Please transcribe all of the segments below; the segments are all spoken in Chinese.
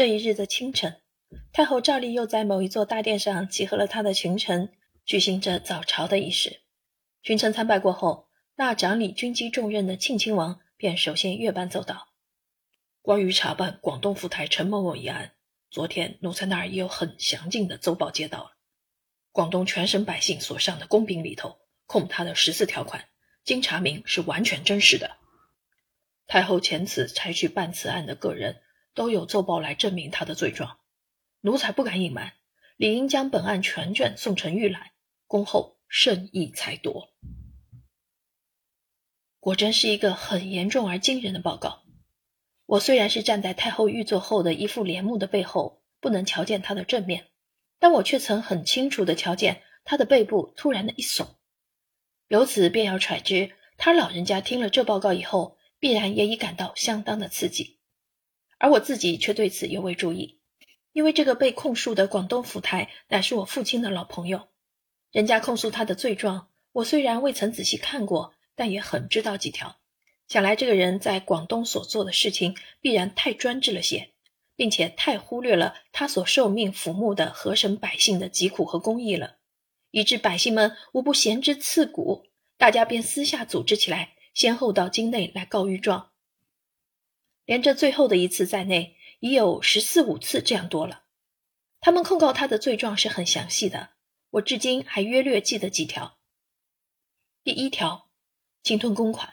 这一日的清晨，太后照例又在某一座大殿上集合了她的群臣，举行着早朝的仪式。群臣参拜过后，那掌理军机重任的庆亲王便首先越班奏道：“关于查办广东府台陈某某一案，昨天奴才那儿也有很详尽的奏报接到了。广东全省百姓所上的公禀里头，控他的十四条款，经查明是完全真实的。太后前次差去办此案的个人。”都有奏报来证明他的罪状，奴才不敢隐瞒，理应将本案全卷送呈御览，恭候圣意裁夺。果真是一个很严重而惊人的报告。我虽然是站在太后御座后的一副帘幕的背后，不能瞧见她的正面，但我却曾很清楚的瞧见她的背部突然的一耸，由此便要揣知，他老人家听了这报告以后，必然也已感到相当的刺激。而我自己却对此尤为注意，因为这个被控诉的广东府台乃是我父亲的老朋友，人家控诉他的罪状，我虽然未曾仔细看过，但也很知道几条。想来这个人在广东所做的事情必然太专制了些，并且太忽略了他所受命抚牧的河省百姓的疾苦和公义了，以致百姓们无不嫌之刺骨，大家便私下组织起来，先后到京内来告御状。连这最后的一次在内，已有十四五次这样多了。他们控告他的罪状是很详细的，我至今还约略记得几条。第一条，侵吞公款；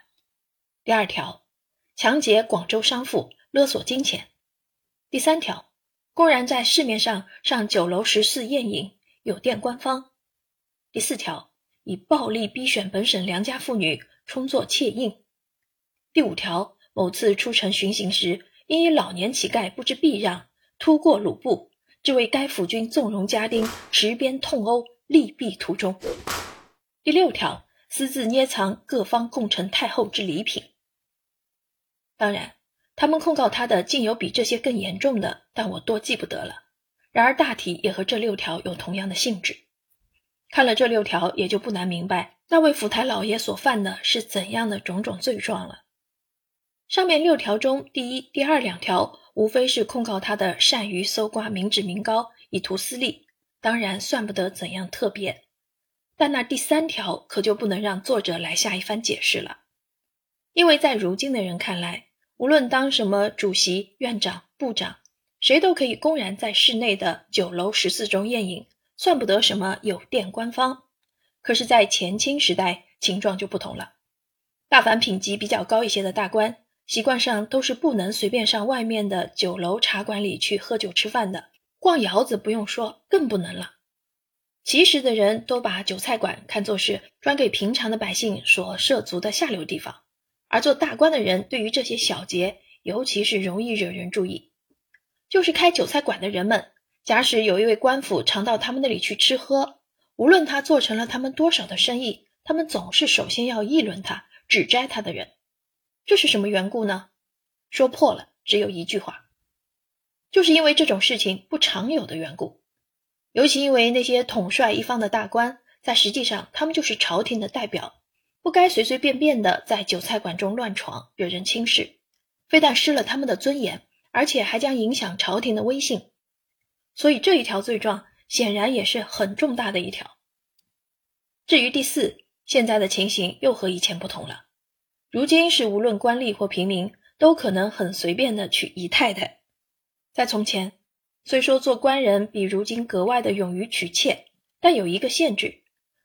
第二条，抢劫广州商铺，勒索金钱；第三条，公然在市面上上酒楼食肆宴饮，有电官方；第四条，以暴力逼选本省良家妇女充作妾印；第五条。某次出城巡行时，因一老年乞丐不知避让，突过鲁布，致为该府军纵容家丁持鞭痛殴，力毙途中。第六条，私自捏藏各方共呈太后之礼品。当然，他们控告他的竟有比这些更严重的，但我多记不得了。然而大体也和这六条有同样的性质。看了这六条，也就不难明白那位府台老爷所犯的是怎样的种种罪状了。上面六条中，第一、第二两条无非是控告他的善于搜刮民脂民膏以图私利，当然算不得怎样特别。但那第三条可就不能让作者来下一番解释了，因为在如今的人看来，无论当什么主席、院长、部长，谁都可以公然在室内的酒楼十四中宴饮，算不得什么有店官方。可是，在前清时代，情状就不同了，大凡品级比较高一些的大官。习惯上都是不能随便上外面的酒楼茶馆里去喝酒吃饭的，逛窑子不用说，更不能了。其实的人都把酒菜馆看作是专给平常的百姓所涉足的下流地方，而做大官的人对于这些小节，尤其是容易惹人注意。就是开酒菜馆的人们，假使有一位官府常到他们那里去吃喝，无论他做成了他们多少的生意，他们总是首先要议论他、指摘他的人。这是什么缘故呢？说破了，只有一句话，就是因为这种事情不常有的缘故。尤其因为那些统帅一方的大官，在实际上他们就是朝廷的代表，不该随随便便的在酒菜馆中乱闯，惹人轻视，非但失了他们的尊严，而且还将影响朝廷的威信。所以这一条罪状显然也是很重大的一条。至于第四，现在的情形又和以前不同了。如今是无论官吏或平民都可能很随便的娶姨太太。在从前，虽说做官人比如今格外的勇于娶妾，但有一个限制：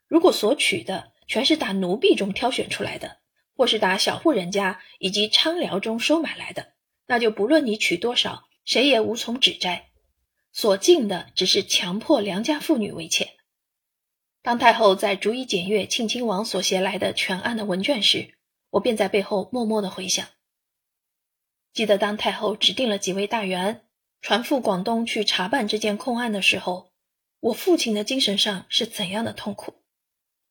如果所娶的全是打奴婢中挑选出来的，或是打小户人家以及娼寮中收买来的，那就不论你娶多少，谁也无从指摘。所禁的只是强迫良家妇女为妾。当太后在逐一检阅庆亲王所携来的全案的文卷时，我便在背后默默的回想。记得当太后指定了几位大员传赴广东去查办这件控案的时候，我父亲的精神上是怎样的痛苦，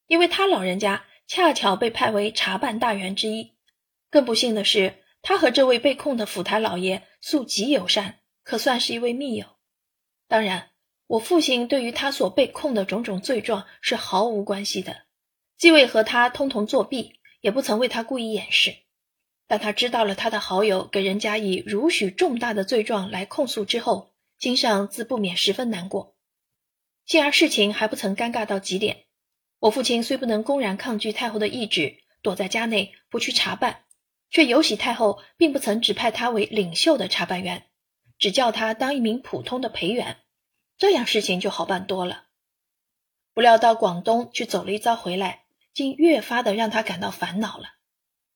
因为他老人家恰巧被派为查办大员之一。更不幸的是，他和这位被控的府台老爷素极友善，可算是一位密友。当然，我父亲对于他所被控的种种罪状是毫无关系的，既未和他通同作弊。也不曾为他故意掩饰，但他知道了他的好友给人家以如许重大的罪状来控诉之后，心上自不免十分难过。幸而事情还不曾尴尬到极点。我父亲虽不能公然抗拒太后的懿旨，躲在家内不去查办，却有喜太后并不曾指派他为领袖的查办员，只叫他当一名普通的陪员，这样事情就好办多了。不料到广东去走了一遭回来，竟越发的让他感到烦恼了，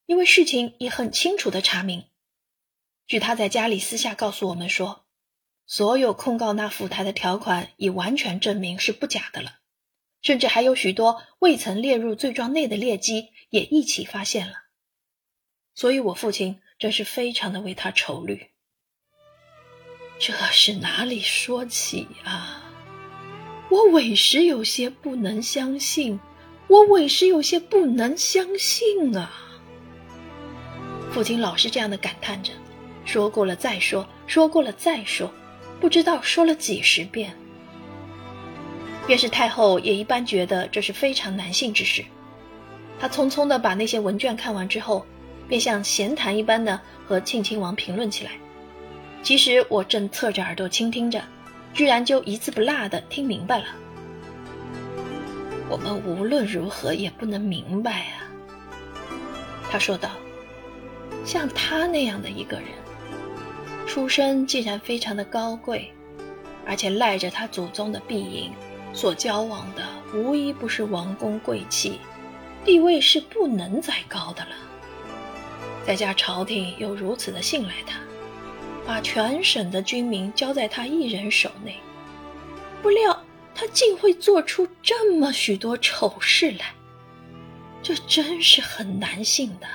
因为事情已很清楚的查明。据他在家里私下告诉我们说，所有控告那府台的条款已完全证明是不假的了。甚至还有许多未曾列入罪状内的劣迹也一起发现了，所以我父亲真是非常的为他愁虑。这是哪里说起啊？我委实有些不能相信，我委实有些不能相信啊！父亲老是这样的感叹着，说过了再说，说过了再说，不知道说了几十遍。便是太后也一般觉得这是非常难信之事，她匆匆的把那些文卷看完之后，便像闲谈一般的和庆亲王评论起来。其实我正侧着耳朵倾听着，居然就一字不落的听明白了。我们无论如何也不能明白啊，他说道：“像他那样的一个人，出身竟然非常的高贵，而且赖着他祖宗的庇荫。”所交往的无一不是王公贵戚，地位是不能再高的了。再加朝廷又如此的信赖他，把全省的军民交在他一人手内，不料他竟会做出这么许多丑事来，这真是很难信的。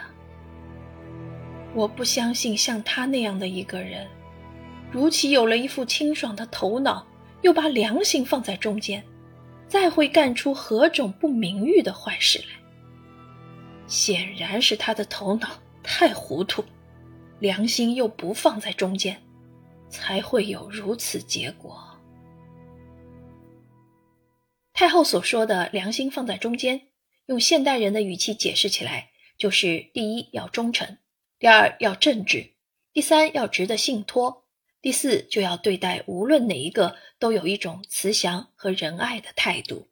我不相信像他那样的一个人，如其有了一副清爽的头脑，又把良心放在中间。再会干出何种不名誉的坏事来？显然是他的头脑太糊涂，良心又不放在中间，才会有如此结果。太后所说的良心放在中间，用现代人的语气解释起来，就是第一要忠诚，第二要正直，第三要值得信托。第四，就要对待无论哪一个都有一种慈祥和仁爱的态度。